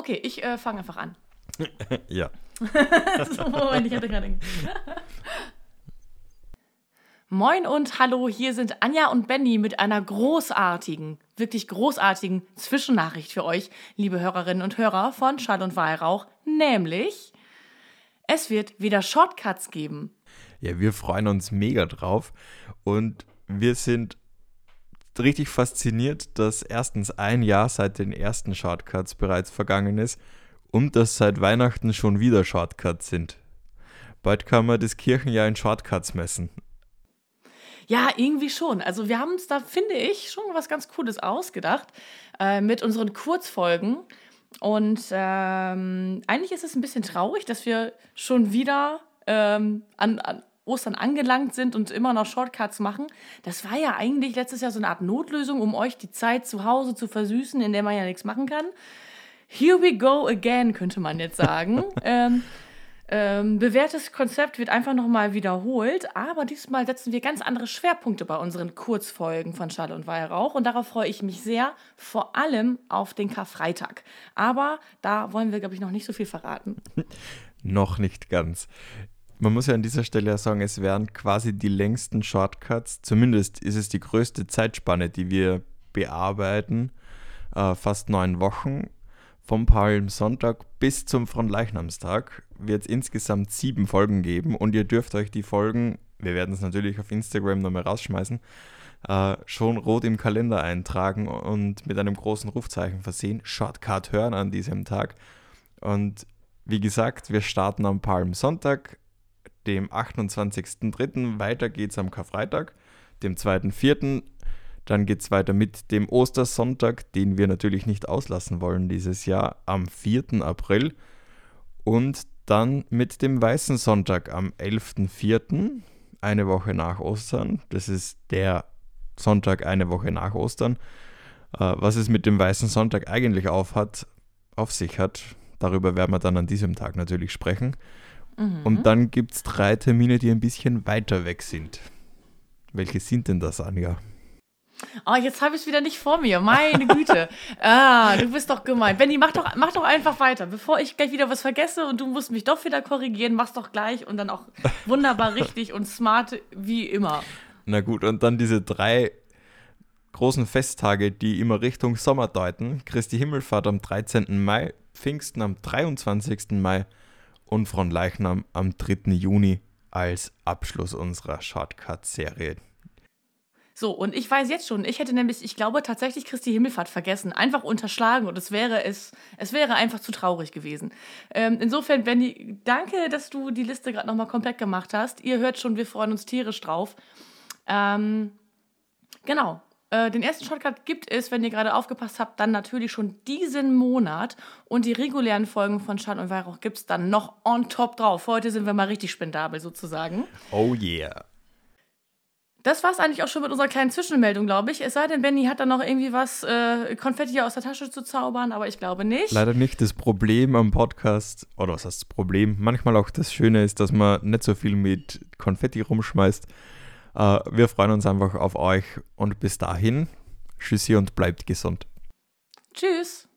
Okay, ich äh, fange einfach an. ja. so, Moment, ich hatte gerade. Moin und hallo, hier sind Anja und Benny mit einer großartigen, wirklich großartigen Zwischennachricht für euch, liebe Hörerinnen und Hörer von Schall und Weihrauch, nämlich es wird wieder Shortcuts geben. Ja, wir freuen uns mega drauf und wir sind richtig fasziniert, dass erstens ein Jahr seit den ersten Shortcuts bereits vergangen ist und dass seit Weihnachten schon wieder Shortcuts sind. Bald kann man das Kirchenjahr in Shortcuts messen. Ja, irgendwie schon. Also wir haben uns da, finde ich, schon was ganz Cooles ausgedacht äh, mit unseren Kurzfolgen. Und ähm, eigentlich ist es ein bisschen traurig, dass wir schon wieder ähm, an, an, Ostern angelangt sind und immer noch Shortcuts machen. Das war ja eigentlich letztes Jahr so eine Art Notlösung, um euch die Zeit zu Hause zu versüßen, in der man ja nichts machen kann. Here we go again, könnte man jetzt sagen. ähm, ähm, bewährtes Konzept wird einfach nochmal wiederholt, aber diesmal setzen wir ganz andere Schwerpunkte bei unseren Kurzfolgen von Schall und Weihrauch und darauf freue ich mich sehr, vor allem auf den Karfreitag. Aber da wollen wir, glaube ich, noch nicht so viel verraten. noch nicht ganz. Man muss ja an dieser Stelle sagen, es wären quasi die längsten Shortcuts. Zumindest ist es die größte Zeitspanne, die wir bearbeiten. Äh, fast neun Wochen. Vom Palmsonntag bis zum Fronleichnamstag wird es insgesamt sieben Folgen geben und ihr dürft euch die Folgen, wir werden es natürlich auf Instagram nochmal rausschmeißen, äh, schon rot im Kalender eintragen und mit einem großen Rufzeichen versehen. Shortcut hören an diesem Tag. Und wie gesagt, wir starten am Palmsonntag dem 28.03. Weiter geht's am Karfreitag, dem 2.04. Dann geht es weiter mit dem Ostersonntag, den wir natürlich nicht auslassen wollen dieses Jahr, am 4. April. Und dann mit dem Weißen Sonntag am 11.04., eine Woche nach Ostern. Das ist der Sonntag eine Woche nach Ostern. Äh, was es mit dem Weißen Sonntag eigentlich auf, hat, auf sich hat, darüber werden wir dann an diesem Tag natürlich sprechen. Mhm. Und dann gibt es drei Termine, die ein bisschen weiter weg sind. Welche sind denn das, Anja? Oh, jetzt habe ich es wieder nicht vor mir. Meine Güte. ah, du bist doch gemein. Benny, mach doch, mach doch einfach weiter. Bevor ich gleich wieder was vergesse und du musst mich doch wieder korrigieren, mach's doch gleich und dann auch wunderbar richtig und smart wie immer. Na gut, und dann diese drei großen Festtage, die immer Richtung Sommer deuten. Christi Himmelfahrt am 13. Mai, Pfingsten am 23. Mai und Fronleichnam am 3. Juni als Abschluss unserer Shortcut-Serie. So, und ich weiß jetzt schon, ich hätte nämlich, ich glaube, tatsächlich Christi Himmelfahrt vergessen, einfach unterschlagen und es wäre es, es wäre einfach zu traurig gewesen. Ähm, insofern, Benny, danke, dass du die Liste gerade nochmal komplett gemacht hast. Ihr hört schon, wir freuen uns tierisch drauf. Ähm, genau, äh, den ersten Shortcut gibt es, wenn ihr gerade aufgepasst habt, dann natürlich schon diesen Monat. Und die regulären Folgen von Schall und Weihrauch gibt es dann noch on top drauf. Heute sind wir mal richtig spendabel sozusagen. Oh yeah. Das war es eigentlich auch schon mit unserer kleinen Zwischenmeldung, glaube ich. Es sei denn, Benny hat da noch irgendwie was äh, Konfetti aus der Tasche zu zaubern, aber ich glaube nicht. Leider nicht. Das Problem am Podcast, oder was heißt das Problem? Manchmal auch das Schöne ist, dass man nicht so viel mit Konfetti rumschmeißt. Äh, wir freuen uns einfach auf euch und bis dahin, tschüssi und bleibt gesund. Tschüss.